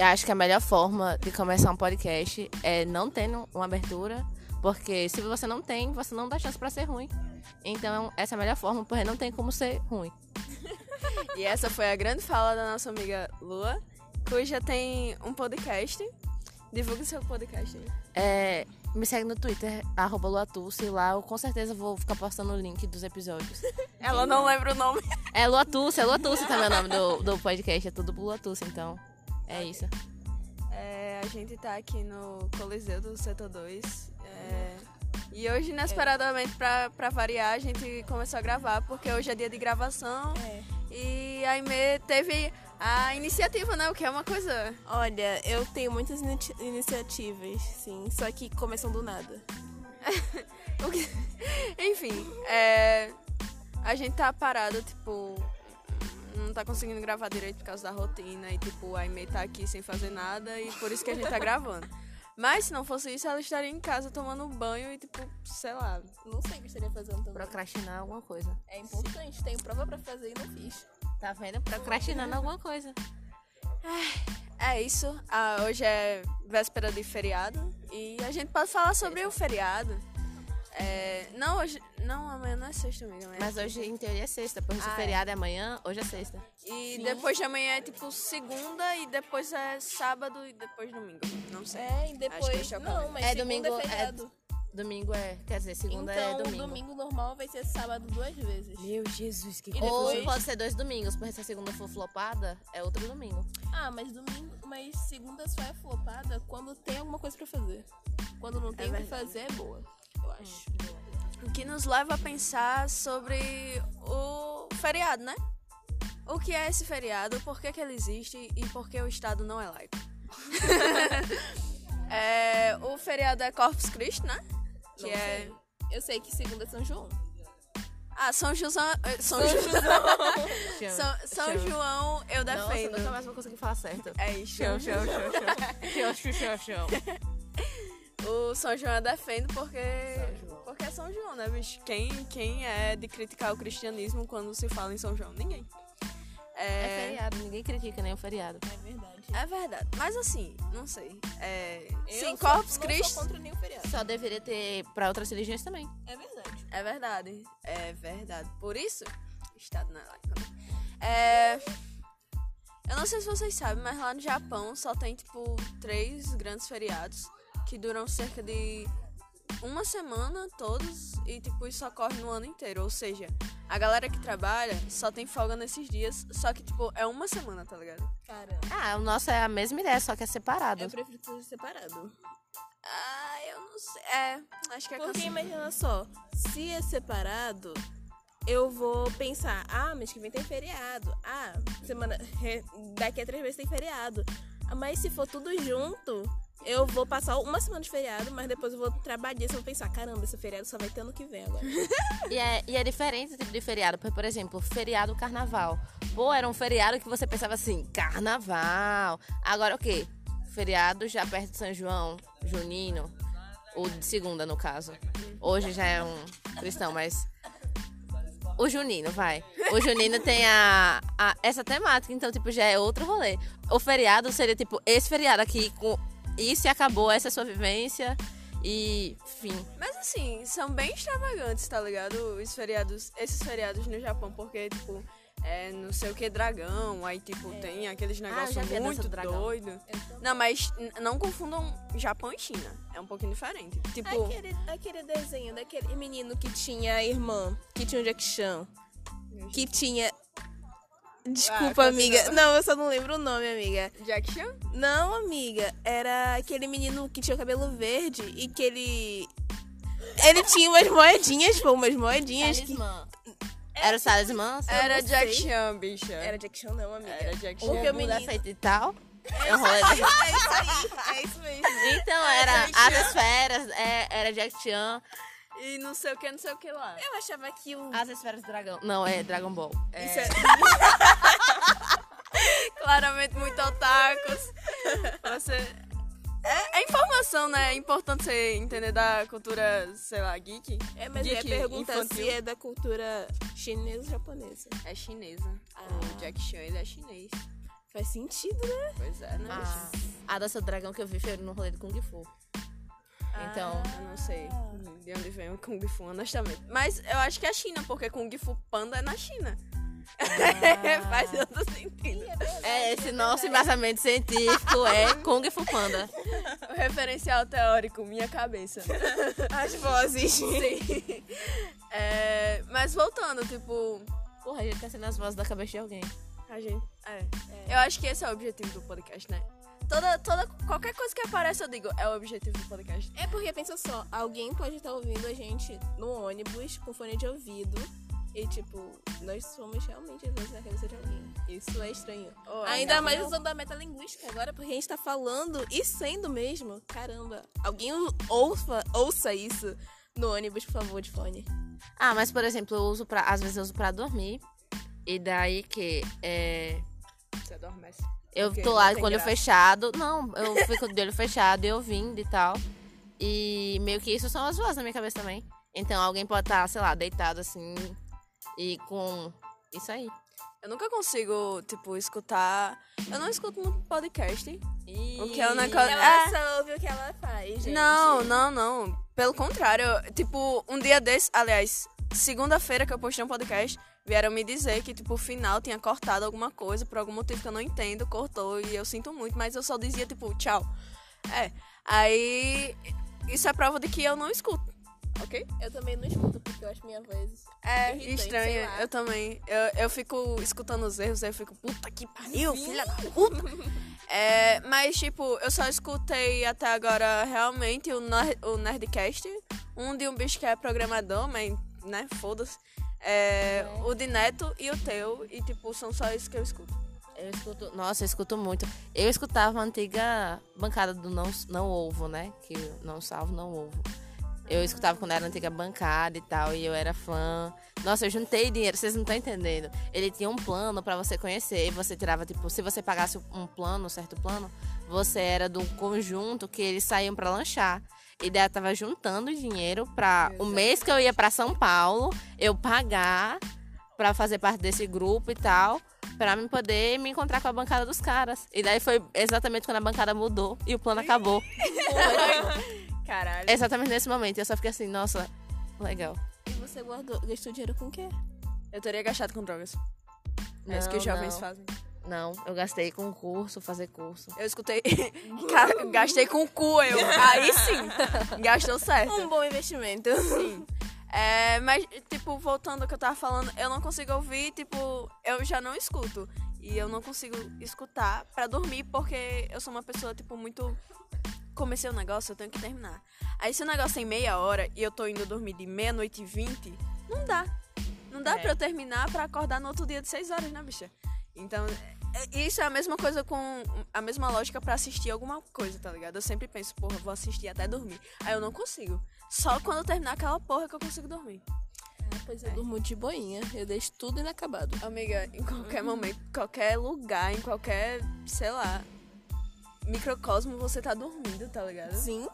Eu acho que a melhor forma de começar um podcast é não tendo uma abertura, porque se você não tem, você não dá chance pra ser ruim. Então, essa é a melhor forma, porque não tem como ser ruim. E essa foi a grande fala da nossa amiga Lua, cuja tem um podcast. Divulgue seu podcast aí. É, me segue no Twitter, arroba Luatuce, lá eu com certeza vou ficar postando o link dos episódios. Ela não lembra o nome. É Luatuce, é Luatuce também o nome do, do podcast, é tudo Luatuce, então é isso. É, a gente tá aqui no Coliseu do Setor 2. é, e hoje, inesperadamente, pra, pra variar, a gente começou a gravar, porque hoje é dia de gravação. É. E a Aimee teve a iniciativa, né? O que é uma coisa. Olha, eu tenho muitas ini- iniciativas, sim, só que começam do nada. que- Enfim, é, a gente tá parado, tipo. Não tá conseguindo gravar direito por causa da rotina. E, tipo, a Aimee tá aqui sem fazer nada. E por isso que a gente tá gravando. Mas se não fosse isso, ela estaria em casa tomando banho e, tipo, sei lá. Não sei o que estaria fazendo também. Procrastinar alguma coisa. É importante, tenho prova pra fazer e não fiz. Tá vendo? Procrastinando alguma coisa. É isso. Ah, hoje é véspera de feriado. E a gente pode falar sobre o feriado. É, não, hoje. Não, amanhã não é sexta, amiga. amanhã é Mas hoje, em teoria, é sexta, porque o Ah, é. feriado é amanhã, hoje é sexta. E depois de amanhã é tipo segunda e depois é sábado e depois domingo. Não sei. É, e Acho que depois. é o não, mas É segunda domingo, é é- feriado. Domingo é. Quer dizer, segunda então, é domingo. domingo normal vai ser sábado duas vezes. Meu Jesus, que E Ou depois- pode ser dois domingos, porque se a segunda for flopada, é outro domingo. Ah, mas domingo, mas segunda só é flopada quando tem alguma coisa pra fazer. Quando não tem o que verdade. fazer é boa, eu acho. O que nos leva a pensar sobre o feriado, né? O que é esse feriado, por que, que ele existe e por que o Estado não é laico. É, o feriado é Corpus Christi, né? Que Não é. sei. Eu sei que segunda é São João. Ah, São João. São, São, São João, eu Nossa, defendo. nunca mais vou conseguir falar certo. É isso. Chão, chão, chão, chão. Chão, chão, chão. O São João eu defendo porque. Porque é São João, né, bicho? Quem, quem é de criticar o cristianismo quando se fala em São João? Ninguém. É É, feriado, ninguém critica nem o feriado. É verdade. é verdade. Mas assim, não sei. É, Eu sim, sou- Corpus não Christi. sou contra nenhum feriado. Só deveria ter pra outras religiões também. É verdade. É verdade. É verdade. Por isso, Estado não é laico. né? É. Eu não sei se vocês sabem, mas lá no Japão só tem, tipo, três grandes feriados que duram cerca de uma semana todos e, tipo, isso ocorre no ano inteiro. Ou seja, a galera que trabalha só tem folga nesses dias, só que, tipo, é uma semana, tá ligado? Cara, Ah, o nosso é a mesma ideia, só que é separado. eu prefiro que seja separado. Ah, eu não sei. É, acho que é Porque cansa- imagina só, se é separado, eu vou pensar, ah, mês que vem tem feriado. Ah, semana. Daqui a três meses tem feriado. Mas se for tudo junto, eu vou passar uma semana de feriado, mas depois eu vou trabalhar e vou pensar, caramba, esse feriado só vai ter ano que vem agora. E é, e é diferente tipo de feriado. Porque, por exemplo, feriado carnaval. Pô, era um feriado que você pensava assim, carnaval. Agora o quê? Feriado já perto de São João, junino. Ou de segunda, no caso. Hoje já é um cristão, mas. O junino, vai. O junino tem a, a- essa temática, então, tipo, já é outro rolê. O feriado seria, tipo, esse feriado aqui, com isso e acabou, essa é a sua vivência. E, enfim. Mas assim, são bem extravagantes, tá ligado? Os feriados, esses feriados no Japão, porque, tipo, é não sei o que dragão, aí, tipo, tem aqueles É. Ah, negócios já vi a dança muito doidos. Não, mas não confundam Japão e China. É um pouquinho diferente. Tipo, Aquele, aquele desenho daquele menino que tinha irmã, que tinha o Jack Chan, que tinha. Desculpa, Ah, amiga. Não, eu só não lembro o nome, amiga. Jack Chan? Não, amiga. Era aquele menino que tinha o cabelo verde e que ele. Ele tinha umas moedinhas, pô, umas moedinhas que. Era o talismã? Era Jack. Chan, bicha. Era Jack Chan, não, amiga. Era Jack Chan. Porque o Muda menino. feito e tal. É. É isso aí, é isso mesmo. Então, era as esferas, é, era Jack Chan, E não sei o que, não sei o que lá. Eu achava que o. as esferas do dragão. Não, é Dragon Ball. É, Isso é- Claramente muito otakus. Você... É, é informação, né? É importante você entender da cultura, sei lá, geek. É, mas eu ia Geek perguntar infantil. se é da cultura chinesa ou japonesa. É chinesa. Ah. O Jack Chan, ele é chinês. Faz sentido, né? Pois é, né? Ah, a dança do dragão que eu vi foi no rolê do Kung Fu. Então, Eu não sei de onde vem o Kung Fu, honestamente. Mas eu acho que é China, porque Kung Fu Panda é na China. Faz todo sentido. é esse nosso embasamento científico é Kung Fu Panda. O referencial teórico, minha cabeça. As vozes. Sim. É, mas voltando, tipo, Porra, a gente tá sendo as vozes da cabeça de alguém. a gente. É. Eu acho que esse é o objetivo do podcast, né? Toda, toda, qualquer coisa que aparece, eu digo, é o objetivo do podcast. É porque pensa só, alguém pode estar ouvindo a gente no ônibus com fone de ouvido. E tipo, nós somos realmente as vozes na cabeça de alguém. Isso é estranho. Oh, Ainda mais não. usando a metalinguística agora, porque a gente tá falando e sendo mesmo. Caramba, alguém ouça, ouça isso no ônibus, por favor, de fone. Ah, mas por exemplo, eu uso pra. Às vezes eu uso pra dormir. E daí que é. Você adormece. Eu Porque tô lá com o olho graça. fechado. Não, eu fico de olho fechado e ouvindo e tal. E meio que isso são as vozes na minha cabeça também. Então alguém pode estar, sei lá, deitado assim e com isso aí. Eu nunca consigo, tipo, escutar. Eu não escuto muito podcast. O que é um negócio- Ela É. só ouve o que ela faz, gente. Não, não, não. Pelo contrário, eu- tipo, um dia desse, aliás, segunda-feira que eu postei um podcast, vieram me dizer que, tipo, o final tinha cortado alguma coisa, por algum motivo que eu não entendo, cortou, e eu sinto muito, mas eu só dizia, tipo, tchau. É. Aí, isso é prova de que eu não escuto, ok? Eu também não escuto, porque eu acho minha voz. É lá. eu também. Eu, eu fico escutando os erros, aí eu fico, puta que pariu, filha da puta. É, mas, tipo, eu só escutei até agora realmente o, Ner- o Nerdcast. Um de um bicho que é programador, mas, né, foda-se. É, O de Neto e o teu. E, tipo, são só isso que eu escuto. Eu escuto, nossa, eu escuto muito. Eu escutava a antiga bancada do não, não ovo, né? Que não salvo, não ovo. Eu escutava quando era a antiga bancada e tal, e eu era fã. Nossa, eu juntei dinheiro, vocês não estão entendendo. Ele tinha um plano pra você conhecer, e você tirava, tipo, se você pagasse um plano, um certo plano, você era do conjunto que eles saíam pra lanchar. E daí eu tava juntando dinheiro pra o mês que eu ia pra São Paulo, eu pagar pra fazer parte desse grupo e tal, pra mim poder me encontrar com a bancada dos caras. E daí foi exatamente quando a bancada mudou e o plano acabou. Caralho. exatamente nesse momento. E eu só fiquei assim, nossa, legal. E você guardou, gastou dinheiro com o quê? Eu teria gastado com drogas. É isso que os jovens não. fazem. Não, eu gastei com curso, fazer curso. Eu escutei. Ga- Gastei com o cu, eu. Aí sim. Gastou certo. Um bom investimento. Sim. É, mas, tipo, voltando ao que eu tava falando, eu não consigo ouvir, tipo, eu já não escuto. E eu não consigo escutar pra dormir, porque eu sou uma pessoa, tipo, muito. Comecei o negócio, eu tenho que terminar. Aí se o negócio tem meia hora e eu tô indo dormir de meia-noite e vinte, não dá. Não dá É. pra eu terminar pra acordar no outro dia de seis horas, né, bicha? Então, é- isso é a mesma coisa com. A mesma lógica pra assistir alguma coisa, tá ligado? Eu sempre penso, porra, vou assistir até dormir. Aí eu não consigo. Só quando eu terminar aquela porra que eu consigo dormir. Pois eu durmo de boinha. Eu deixo tudo inacabado. Amiga, em qualquer momento, qualquer lugar, em qualquer, sei lá, microcosmo, você tá dormindo, tá ligado? Sim.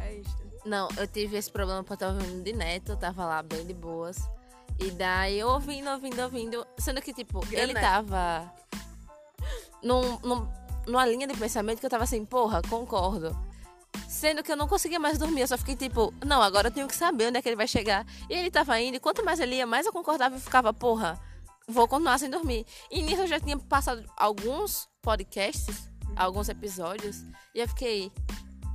É isso. Não, eu tive esse problema porque eu tava ouvindo de neto, eu tava lá bem de boas. E daí eu ouvindo, ouvindo, ouvindo. Sendo que, tipo, Grande ele tava num, num- numa linha de pensamento que eu tava assim, porra, concordo. Sendo que eu não conseguia mais dormir, eu só fiquei tipo, não, agora eu tenho que saber onde é que ele vai chegar. E ele tava indo, e quanto mais ele ia, mais eu concordava e ficava, porra, vou continuar sem dormir. E nisso eu já tinha passado alguns podcasts, alguns episódios, e eu fiquei,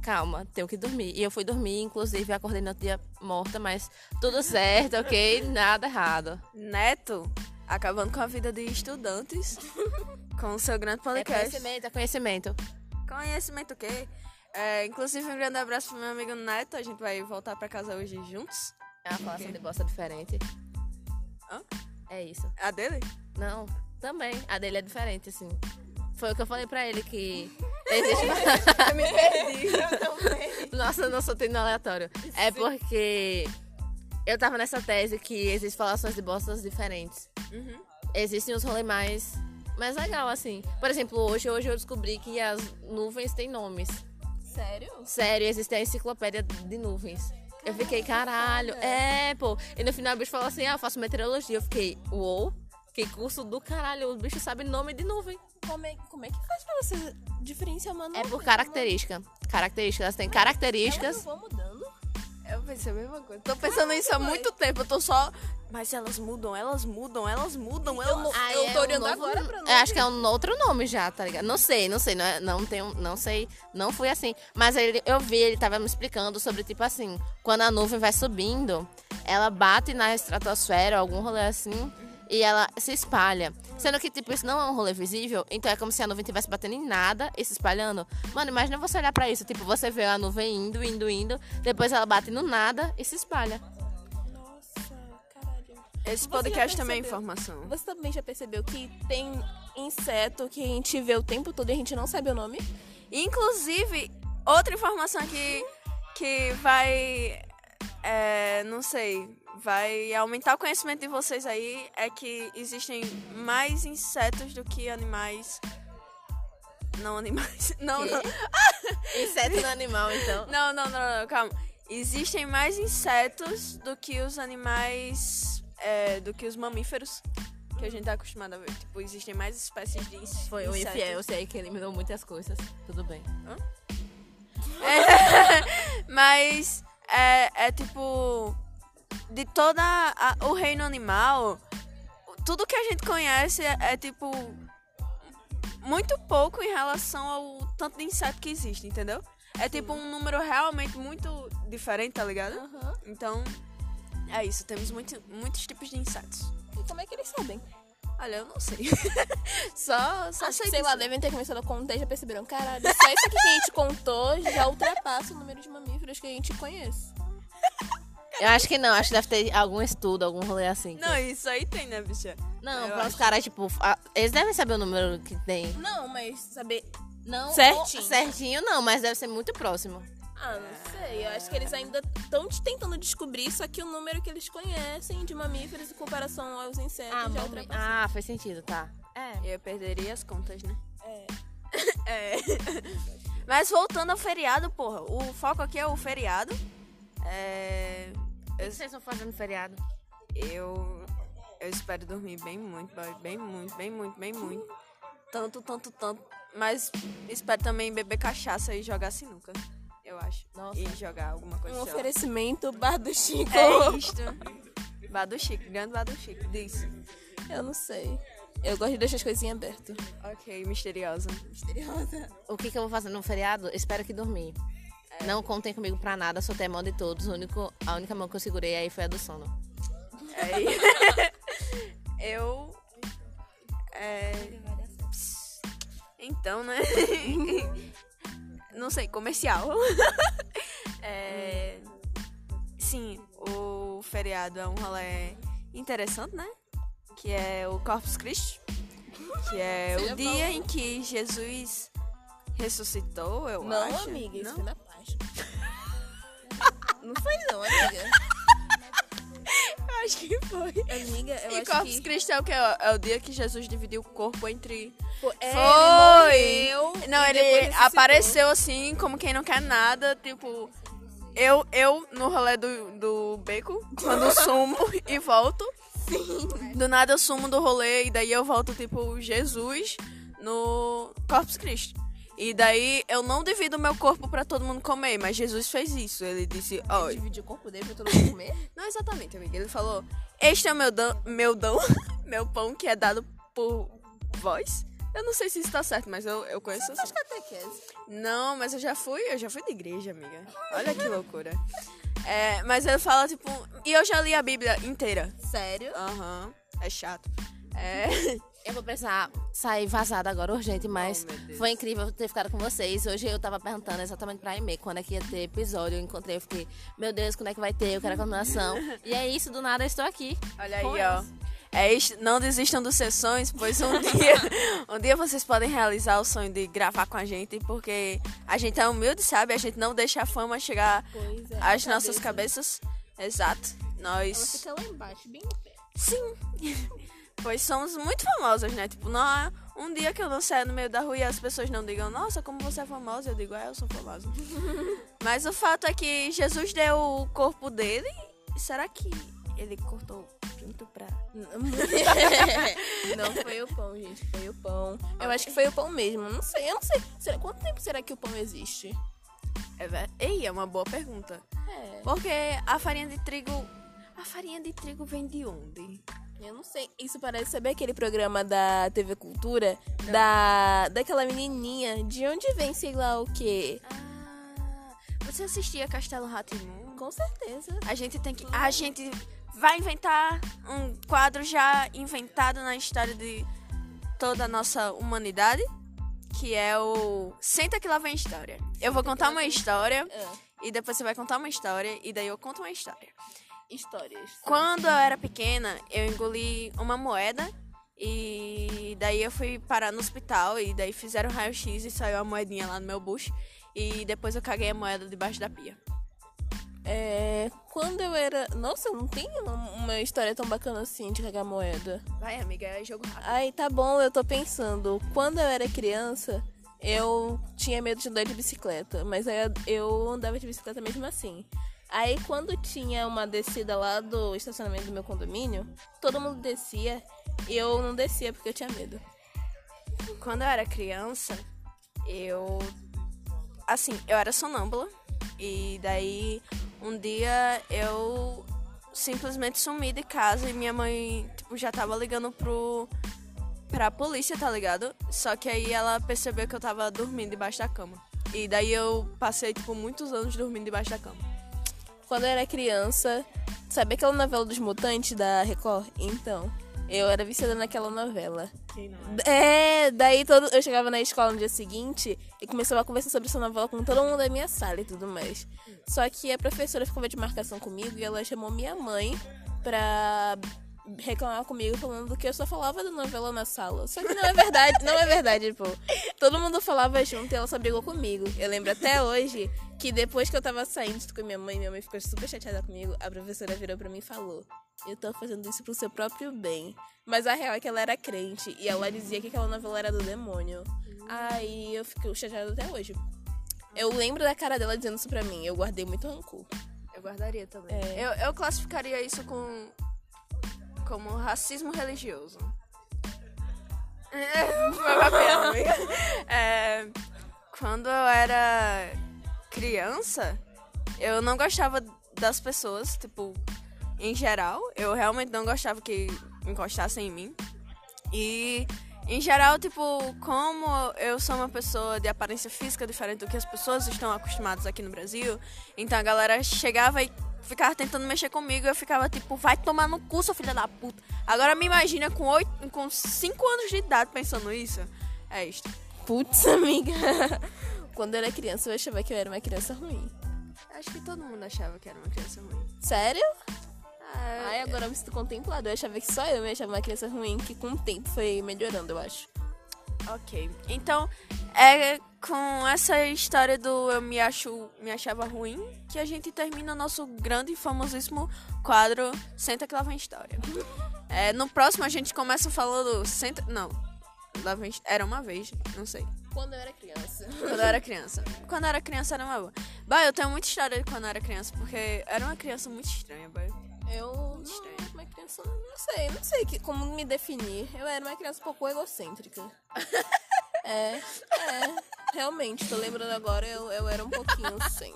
calma, tenho que dormir. E eu fui dormir, inclusive acordei no dia morta, mas tudo certo, ok? Nada errado. Neto, acabando com a vida de estudantes, com o seu grande É podcast. conhecimento, é conhecimento. Conhecimento o quê? É, inclusive, um grande abraço pro meu amigo Neto. A gente vai voltar pra casa hoje juntos. É uma falação de bosta diferente. Hã? É isso. A dele? Não, também. A dele é diferente, assim. Foi o que eu falei pra ele que. Existe Eu me perdi. Nossa, eu não sou tendo aleatório. É porque eu tava nessa tese que existem falações de bostas diferentes. Uhum. Existem os rolês mais, mais legal, assim. Por exemplo, hoje, hoje eu descobri que as nuvens têm nomes. Sério? Sério, existe a enciclopédia de nuvens. Eu fiquei, caralho. É, pô. E no final o bicho falou assim: ah, eu faço meteorologia. Eu fiquei, uou. Que curso do caralho. O bicho sabe nome de nuvem. Como é, como é que faz pra você diferenciar uma É por característica. Características, elas têm Elas características. não vão mudando. Eu pensei a mesma coisa. Tô pensando nisso há vai. muito tempo. Eu tô só. Mas elas mudam, elas mudam, elas mudam, Eu, elas. não, Ah, eu é tô um olhando novo- agora pra Eu nome. acho que é um outro nome já, tá ligado? Não sei, não sei, não, é- não tenho, não sei, não fui assim. Mas ele, eu vi, ele tava me explicando sobre, tipo assim, quando a nuvem vai subindo, ela bate na estratosfera, algum rolê assim, e ela se espalha. Sendo que, tipo, isso não é um rolê visível, então é como se a nuvem estivesse batendo em nada e se espalhando. Mano, imagina você olhar pra isso, tipo, você vê a nuvem indo, indo, indo, depois ela bate no nada e se espalha. Nossa, caralho. Esse Você podcast também é informação. Você também já percebeu que tem inseto que a gente vê o tempo todo e a gente não sabe o nome? Inclusive, outra informação aqui que vai. é, não sei. Vai aumentar o conhecimento de vocês aí é que existem mais insetos do que animais. Não animais. Não, não. Inseto no animal, então. Não, não, não, não, calma. Existem mais insetos do que os animais. é, do que os mamíferos que a gente tá acostumado a ver. Tipo, existem mais espécies de ins- Foi o insetos. infiel, eu sei que eliminou muitas coisas. Tudo bem. Mas é, é tipo. De toda a- o reino animal, tudo que a gente conhece é, é, tipo. Muito pouco em relação ao tanto de inseto que existe, entendeu? É tipo um número realmente muito diferente, tá ligado? Então, é isso. Temos muito, muitos tipos de insetos. E como é que eles sabem? Olha, eu não sei. só só Acho sei que, sei lá, devem ter começado a contar e já perceberam, caralho, só isso aqui que a gente contou já ultrapassa o número de mamíferos que a gente conhece. Eu acho que não, acho que deve ter algum estudo, algum rolê assim. que- Não, isso aí tem, né, bicha? Não, eu para os acho. caras, tipo, a- eles devem saber o número que tem. Não, mas saber. Não, Certinho. ou- certinho não, mas deve ser muito próximo. Ah, não sei. Eu acho que eles ainda estão tentando descobrir, só que o número que eles conhecem de mamíferos em comparação aos insetos Ah, já mami- ultrapassou. ah, faz sentido, tá. É. Eu perderia as contas, né? É. É. Mas voltando ao feriado, porra. O foco aqui é o feriado. É. O que vocês estão fazendo no feriado? Eu. Eu espero dormir bem muito, boy, bem muito, bem muito, bem muito. Tanto, tanto, tanto. Mas espero também beber cachaça e jogar sinuca. Eu acho. Nossa. E jogar alguma coisa Um assim. oferecimento bar do Chico. É isto. Badu Chico, grande Badu Chico. Diz. Eu não sei. Eu gosto de deixar as coisinhas abertas. Ok, misteriosa. Misteriosa. O que, que eu vou fazer no feriado? Espero que dormir. Não contem comigo pra nada, soltei a mão de todos. O único, a única mão que eu segurei aí foi a do sono. Aí, eu. É, então, né? Não sei, comercial. É, sim, o feriado é um rolê interessante, né? Que é o Corpus Christi. Que é Seja o dia bom. em que Jesus ressuscitou, eu Não, acho. amiga, isso Não? foi na Páscoa. não foi não, amiga. Acho que foi. Amiga, eu E acho Corpus que... Christi é o que? É o dia que Jesus dividiu o corpo entre Pô, é, Foi! Ele morreu Não, ele apareceu assim, como quem não quer nada, tipo. Eu, eu no rolê do, do beco, quando sumo e volto. Do nada eu sumo do rolê e daí eu volto, tipo, Jesus no Corpus Christi. E daí eu não divido meu corpo pra todo mundo comer, mas Jesus fez isso. Ele disse, ó. Dividir o corpo dele pra todo mundo comer? Não exatamente, amiga. Ele falou: Este é o meu dão, meu dão, meu pão que é dado por vós. Eu não sei se isso tá certo, mas eu, eu conheço assim. catequese. Não, mas eu já fui, eu já fui de igreja, amiga. Olha que loucura. É, mas ele fala, tipo, e eu já li a Bíblia inteira. Sério? Aham, é chato. É. Eu vou precisar sair vazada agora, urgente, mas Oh, meu Deus. foi incrível ter ficado com vocês. Hoje eu tava perguntando exatamente pra Aimee quando é que ia ter episódio. Eu encontrei, eu fiquei, meu Deus, quando é que vai ter? Eu quero a continuação. e é isso, do nada eu estou aqui. Olha aí, ó. É isso, não desistam dos seus sonhos, pois um dia, um dia vocês podem realizar o sonho de gravar com a gente, porque a gente é humilde, sabe? A gente não deixa a fama chegar é. às na nossas cabeças. Exato. Ela Nós, fica lá embaixo, bem no pé. sim, pois somos muito famosas, né? Tipo, não há um dia que eu não saia no meio da rua e as pessoas não digam, nossa, como você é famosa. Eu digo, é, eu sou famosa. Mas o fato é que Jesus deu o corpo dele. Será que ele cortou pinto pra. não foi o pão, gente. Foi o pão. Eu acho que foi o pão mesmo. Não sei, eu não sei. Será, quanto tempo será que o pão existe? É, ver- Ei, é uma boa pergunta. É. Porque a farinha de trigo. A farinha de trigo vem de onde? Eu não sei. Isso parece saber aquele programa da TV Cultura? Da. Daquela menininha. De onde vem, sei lá o quê? Ah, você assistia Castelo Ratimun? Com certeza. A gente tem que. A gente vai inventar um quadro já inventado na história de toda a nossa humanidade. Que é o Senta que lá vem história. Eu vou contar uma história e depois você vai contar uma história e daí eu conto uma história. Histórias. Quando eu era pequena, eu engoli uma moeda e daí eu fui parar no hospital e daí fizeram raio-x e saiu a moedinha lá no meu bucho e depois eu caguei a moeda debaixo da pia. É. Quando eu era. Nossa, não tem uma, história tão bacana assim de cagar moeda. Vai, amiga, é jogo rápido. Ai, tá bom, eu tô pensando. Quando eu era criança, eu tinha medo de andar de bicicleta, mas eu- eu andava de bicicleta mesmo assim. Aí quando tinha uma descida lá do estacionamento do meu condomínio, todo mundo descia e eu não descia porque eu tinha medo. Quando eu era criança, eu. Assim, eu era sonâmbula. E daí, um dia eu simplesmente sumi de casa e minha mãe, tipo, já tava ligando pro. pra polícia, tá ligado? Só que aí ela percebeu que eu tava dormindo debaixo da cama. E daí eu passei, tipo, muitos anos dormindo debaixo da cama. Quando eu era criança, sabe aquela novela dos mutantes da Record? Então, eu era viciada naquela novela. Quem não É, daí todo, eu chegava na escola no dia seguinte e começava a conversar sobre essa novela com todo mundo da minha sala e tudo mais. Só que a professora ficava de marcação comigo e ela chamou minha mãe pra reclamar comigo falando que eu só falava da novela na sala. Só que não é verdade, não é verdade, pô. Todo mundo falava junto e ela só brigou comigo. Eu lembro até hoje que depois que eu tava saindo com minha mãe, minha mãe ficou super chateada comigo, a professora virou pra mim e falou: Eu tô fazendo isso pro seu próprio bem. Mas a real é que ela era crente e ela dizia que aquela novela era do demônio. Aí eu fiquei chateada até hoje. Eu lembro da cara dela dizendo isso pra mim. Eu guardei muito rancor. Eu guardaria também. É. Eu, eu classificaria isso com. como racismo religioso. É, quando eu era criança, eu não gostava das pessoas, tipo, em geral. Eu realmente não gostava que encostassem em mim. E, em geral, tipo, como eu sou uma pessoa de aparência física diferente do que as pessoas estão acostumadas aqui no Brasil, então a galera chegava e ficava tentando mexer comigo eu ficava tipo, vai tomar no cu, sua filha da puta. Agora me imagina com oito, com 5 anos de idade pensando isso. É isto. Putz, amiga. Quando eu era criança, eu achava que eu era uma criança ruim. Acho que todo mundo achava que era uma criança ruim. Sério? Ah, Ai, agora eu me sinto contemplado. Eu achava que só eu me achava uma criança ruim, que com o tempo foi melhorando, eu acho. Ok. Então, é com essa história do eu me acho me achava ruim que a gente termina o nosso grande e famosíssimo quadro Senta que lá vem história. É, no próximo a gente começa falando Senta, não. Lá vem, era uma vez, não sei. Quando eu era criança. Quando eu era criança. Quando eu era criança era uma boa. Bah, eu tenho muita história de quando eu era criança, porque era uma criança muito estranha, bah. Eu não, uma criança, não sei, não sei que, como me definir. Eu era uma criança um pouco egocêntrica. é, é, realmente, tô lembrando agora, eu, eu era um pouquinho assim.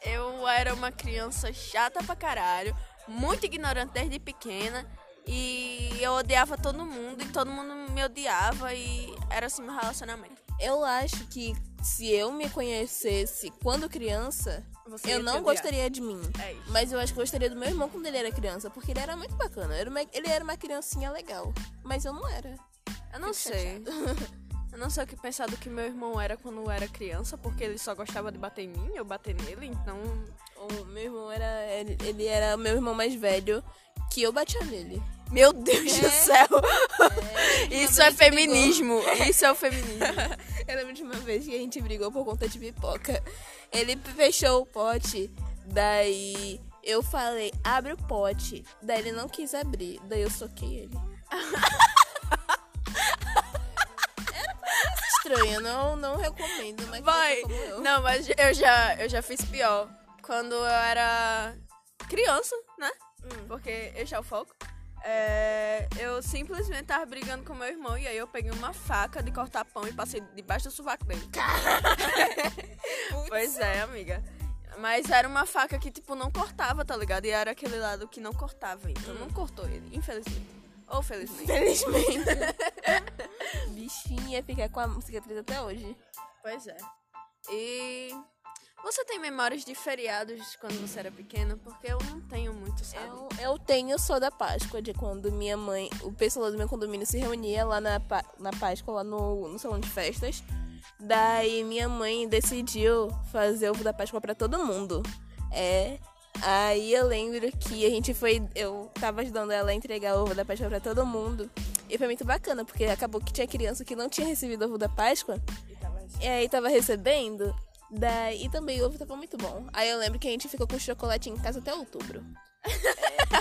Eu era uma criança chata pra caralho, muito ignorante desde pequena. E eu odiava todo mundo e todo mundo me odiava e era assim meu relacionamento. Eu acho que se eu me conhecesse quando criança, Você eu não gostaria de mim. É. Mas eu acho que gostaria do meu irmão quando ele era criança, porque ele era muito bacana. Era uma- ele era uma criancinha legal. Mas eu não era. Eu não Fico sei. Eu não sei o que pensar do que meu irmão era quando eu era criança, porque ele só gostava de bater em mim, eu bater nele, então. O meu irmão era. Ele, ele era o meu irmão mais velho que eu batia nele. Meu Deus do É. céu! Uma Isso é vez brigou. feminismo! Isso é o feminismo. Eu lembro de uma vez que a gente brigou por conta de pipoca. Ele fechou o pote, daí eu falei, abre o pote. Daí ele não quis abrir, daí eu soquei ele. Estranha, não, não recomendo, mas Vai! Não, mas eu já, eu já fiz pior. Quando eu era criança, né? Porque este é o foco. É, eu simplesmente tava brigando com meu irmão e aí eu peguei uma faca de cortar pão e passei debaixo do sovaco dele. pois é, amiga. Mas era uma faca que, tipo, não cortava, tá ligado? E era aquele lado que não cortava, então não cortou ele, infelizmente. Ou felizmente. Felizmente. Bichinha fica com a cicatriz até hoje. Pois é. E você tem memórias de feriados quando você era pequena? Porque eu não tenho muito, sabe? Eu, eu tenho só da Páscoa, de quando minha mãe, o pessoal do meu condomínio se reunia lá na, na Páscoa, lá no, no salão de festas. Daí minha mãe decidiu fazer ovo da Páscoa pra todo mundo. É. Aí eu lembro que a gente foi. Eu tava ajudando ela a entregar ovo da Páscoa pra todo mundo. E foi muito bacana, porque acabou que tinha criança que não tinha recebido ovo da Páscoa. E aí tava recebendo. Daí também o ovo tava muito bom. Aí eu lembro que a gente ficou com chocolate em casa até outubro.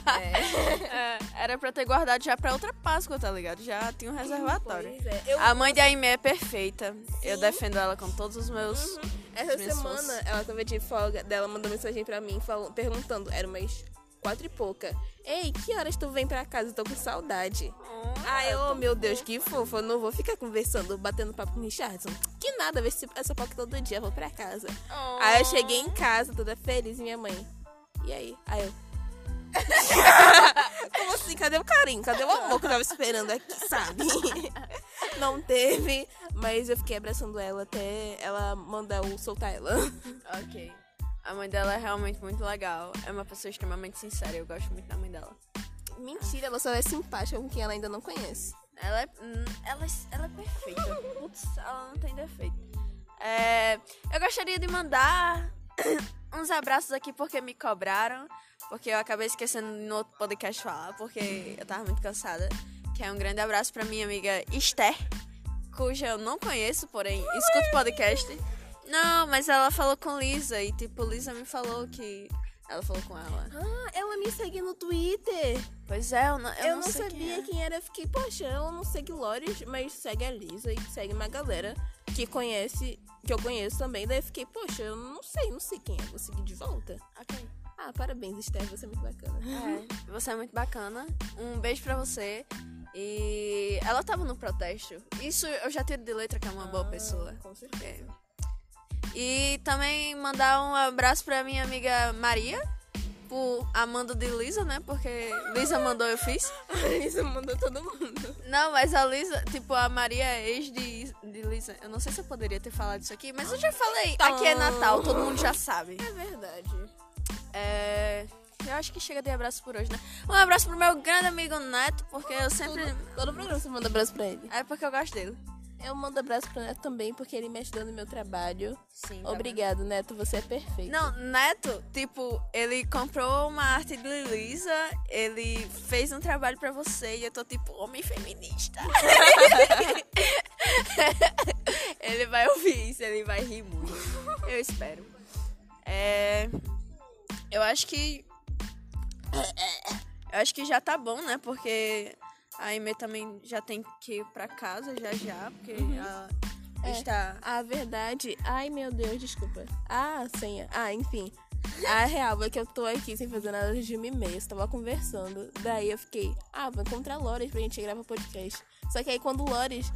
É, era pra ter guardado já pra outra Páscoa, tá ligado? Já tinha um reservatório. É. Eu, A mãe de Aimee é perfeita. Eu defendo ela com todos os meus. essa minhas semana forças. ela tava de folga, dela mandou mensagem pra mim falando, perguntando, era umas quatro e pouca. Ei, que horas tu vem pra casa? Eu tô com saudade. Ai, oh meu Deus, que fofo. Eu não vou ficar conversando, batendo papo com o Richardson. Que nada, ver se essa foca todo dia, vou pra casa. Aí eu cheguei em casa, toda feliz, minha mãe. E aí? Aí eu. Como assim? Cadê o carinho? Cadê o amor que eu tava esperando aqui, sabe? Não teve, mas eu fiquei abraçando ela até ela mandar eu soltar ela. Ok. A mãe dela é realmente muito legal. É uma pessoa extremamente sincera. Eu gosto muito da mãe dela. Mentira, ela só é simpática com quem ela ainda não conhece. Ela é, hum, ela, ela é perfeita. Putz, ela não tem defeito. É, eu gostaria de mandar uns abraços aqui porque me cobraram. Porque eu acabei esquecendo no outro podcast falar, porque eu tava muito cansada. Que é um grande abraço pra minha amiga Esther, cuja eu não conheço, porém escuto podcast. Não, mas ela falou com Lisa e tipo, Lisa me falou que ela falou com ela. Ah, ela me segue no Twitter. Pois é, eu não, eu Eu, não, não, sabia quem é. quem era. Eu fiquei, poxa, ela não segue Lores, mas segue a Lisa e segue uma galera que conhece, que eu conheço também. Daí eu fiquei, poxa, eu não sei, não sei quem é. Vou seguir de volta. Ok. Ah, parabéns, Esther, você é muito bacana. É, você é muito bacana. Um beijo pra você. E ela tava no protesto. Isso eu já tiro de letra que é uma boa pessoa. Com certeza. E também mandar um abraço pra minha amiga Maria. Por Amanda de Lisa, né? Porque Lisa mandou, eu fiz. A Lisa mandou todo mundo. Não, mas a Lisa, tipo, a Maria é ex de, de Lisa. Eu não sei se eu poderia ter falado isso aqui, mas eu já falei. Aqui é Natal, todo mundo já sabe. É verdade. É. Eu acho que chega de abraço por hoje, né? Um abraço pro meu grande amigo Neto, porque eu sempre. Todo programa você manda abraço pra ele. É porque eu gosto dele. Eu mando abraço pro Neto também, porque ele me ajudou no meu trabalho. Sim. tá Obrigado, Neto, você é perfeito. Não, Neto, tipo, ele comprou uma arte de Lisa, ele fez um trabalho pra você e eu tô tipo, homem feminista. ele vai ouvir isso, ele vai rir muito. Eu espero. É. Eu acho que. Eu acho que já tá bom, né? Porque a Aimee também já tem que ir pra casa já já, porque ela É. está. A verdade. Ai, meu Deus, desculpa. Ah, senha. Ah, enfim. A real é que eu tô aqui sem fazer nada de uma e meia. Tava conversando. Daí eu fiquei, ah, vou encontrar Lores pra gente gravar podcast. Só que aí quando o Lores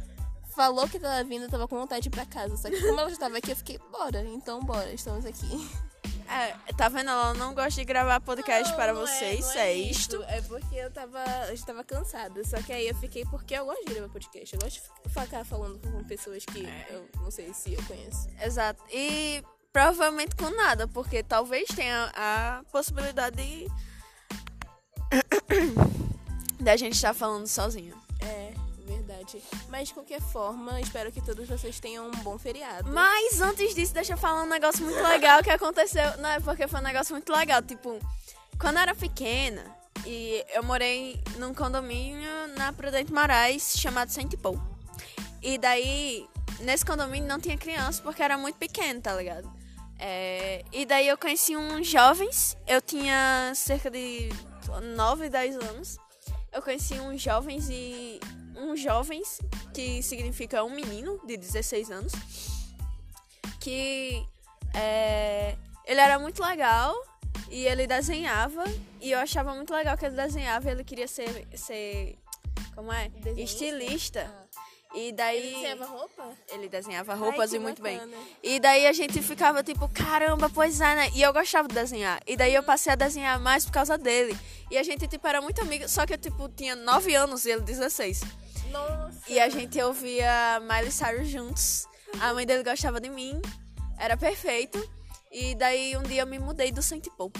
falou que tava vindo, eu tava com vontade de ir pra casa. Só que como ela já tava aqui, eu fiquei, bora. Então bora, estamos aqui. É, tá vendo? Ela não gosta de gravar podcast para Não, não vocês, não é, isto. isso. É porque eu tava, eu já tava cansada. Só que aí eu fiquei porque eu gosto de gravar podcast. Eu gosto de ficar falando com pessoas que eu não sei se eu conheço. Exato. E provavelmente com nada, porque talvez tenha a possibilidade de. da gente estar falando sozinho. É, verdade. Mas de qualquer forma, espero que todos vocês tenham um bom feriado. Mas antes disso, deixa eu falar um negócio muito legal que aconteceu. Não, é porque foi um negócio muito legal. Tipo, quando eu era pequena, e eu morei num condomínio na Prudente Moraes chamado Saint Paul. E daí, nesse condomínio não tinha criança porque era muito pequeno, tá ligado? É, e daí eu conheci uns jovens, eu tinha cerca de 9, 10 anos. Eu conheci uns jovens e. Uns jovens, que significa um menino de 16 anos que é, ele era muito legal E ele desenhava. E eu achava muito legal que ele desenhava e ele queria ser. ser como é? Desenhista? Estilista. Ah. E daí. Ele desenhava roupa? Ele desenhava roupas que e muito bem. bacana. E daí a gente ficava tipo, caramba, pois é, né? E eu gostava de desenhar. E daí eu passei a desenhar mais por causa dele. E a gente, tipo, era muito amiga, só que eu, tipo, tinha 9 anos e ele 16. Nossa. E a gente ouvia Miley Cyrus juntos. A mãe dele gostava de mim. Era perfeito. E daí um dia eu me mudei do Saint Paul.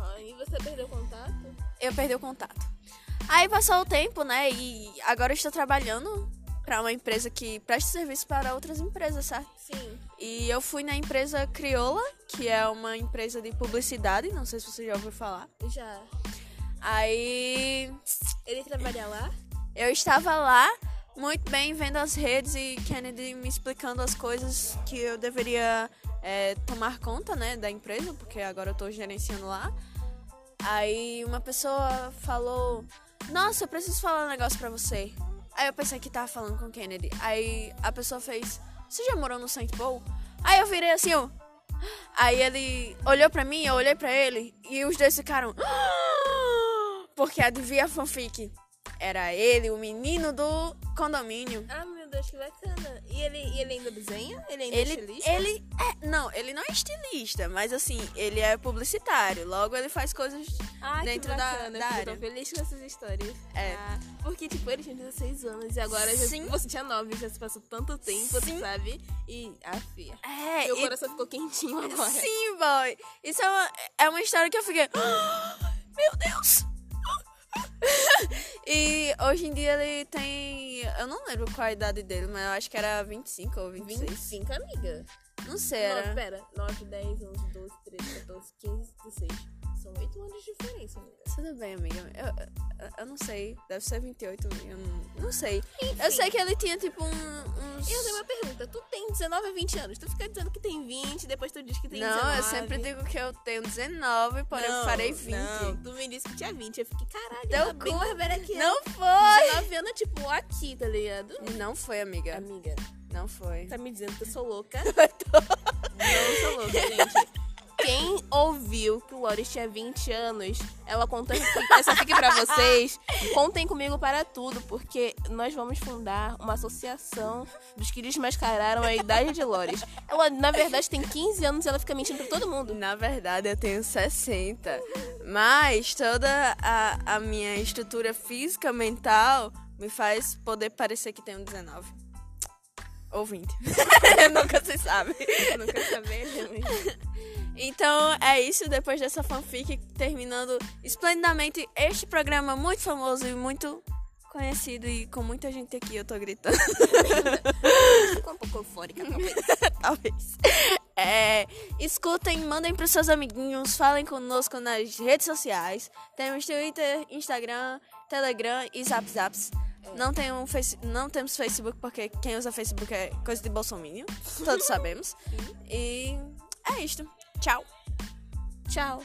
Ah, e você perdeu contato? Eu perdi o contato. Aí passou o tempo, né? E agora eu estou trabalhando para uma empresa que presta serviço para outras empresas, sabe? Sim. E eu fui na empresa Crioula, que é uma empresa de publicidade, não sei se você já ouviu falar. Já. Aí Ele trabalha lá? Eu estava lá, muito bem, vendo as redes e Kennedy me explicando as coisas que eu deveria é, tomar conta, né, da empresa, porque agora eu tô gerenciando lá. Aí uma pessoa falou: Nossa, eu preciso falar um negócio pra você. Aí eu pensei que tava falando com Kennedy. Aí a pessoa fez: Você já morou no Saint Paul? Aí eu virei assim, ó. Aí ele olhou pra mim, eu olhei pra ele e os dois ficaram. Porque adivinha a fanfic? Era ele, o menino do condomínio. Ah, meu Deus, que bacana. E ele, e ele ainda desenha? Ele ainda é Ele, estilista? ele é, não, ele não é estilista, mas assim, ele é publicitário. Logo ele faz coisas Ah, dentro que da- bacana. da eu área. tô feliz com essas histórias. É. Ah, porque, tipo, ele tinha 16 anos e agora já- Sim. você tinha 9, já se passou tanto tempo, Sim. sabe? E, ah, fia. É, Meu e- coração ficou quentinho agora. Sim, boy. Isso é uma, é uma história que eu fiquei. Meu Deus! Hoje em dia ele tem. Eu não lembro qual a idade dele, mas eu acho que era 25 ou 26. 25, amiga. Não sei, Não, era. pera. 9, 10, 11, 12, 13, 14, 15, 16. São 8 anos de diferença, amiga. Tudo bem, amiga. Eu, eu, eu não sei. Deve ser 28. Eu não, não sei. Eu Enfim. sei que ele tinha tipo um, uns. Eu tenho uma pergunta. Tu tem 19 a 20 anos. Tu fica dizendo que tem 20, depois tu diz que tem não, 19. eu sempre digo que eu tenho 19, porém eu Não, farei 20. Não, tu me disse que tinha 20. Eu fiquei, caralho, Deu ela é bem cu. mais velha que eu. Não foi! 19 anos, tipo, aqui, tá ligado? Não foi, amiga. Amiga, Não foi. tá me dizendo que eu sou louca? Não sou louca, gente. Quem ouviu que o Loris tinha 20 anos, ela contou essa fique pra vocês. Contem comigo para tudo, porque nós vamos fundar uma associação dos que desmascararam a idade de Loris. Ela, na verdade, tem 15 anos e ela fica mentindo pra todo mundo. Na verdade, eu tenho 60. Mas toda a, a minha estrutura física, mental, me faz poder parecer que tenho 19. Ou 20. Nunca se sabe. Eu não quero saber, gente. Então é isso, depois dessa fanfic, terminando esplendidamente este programa muito famoso e muito conhecido e com muita gente aqui, eu tô gritando. Ficou um pouco eufórica, talvez. Talvez. É, escutem, mandem pros seus amiguinhos, falem conosco nas redes sociais. Temos Twitter, Instagram, Telegram e Zap Zaps. Não, tem um face, não temos Facebook porque quem usa Facebook é coisa de bolsominion. Todos sabemos. E é isto. Tchau. Tchau.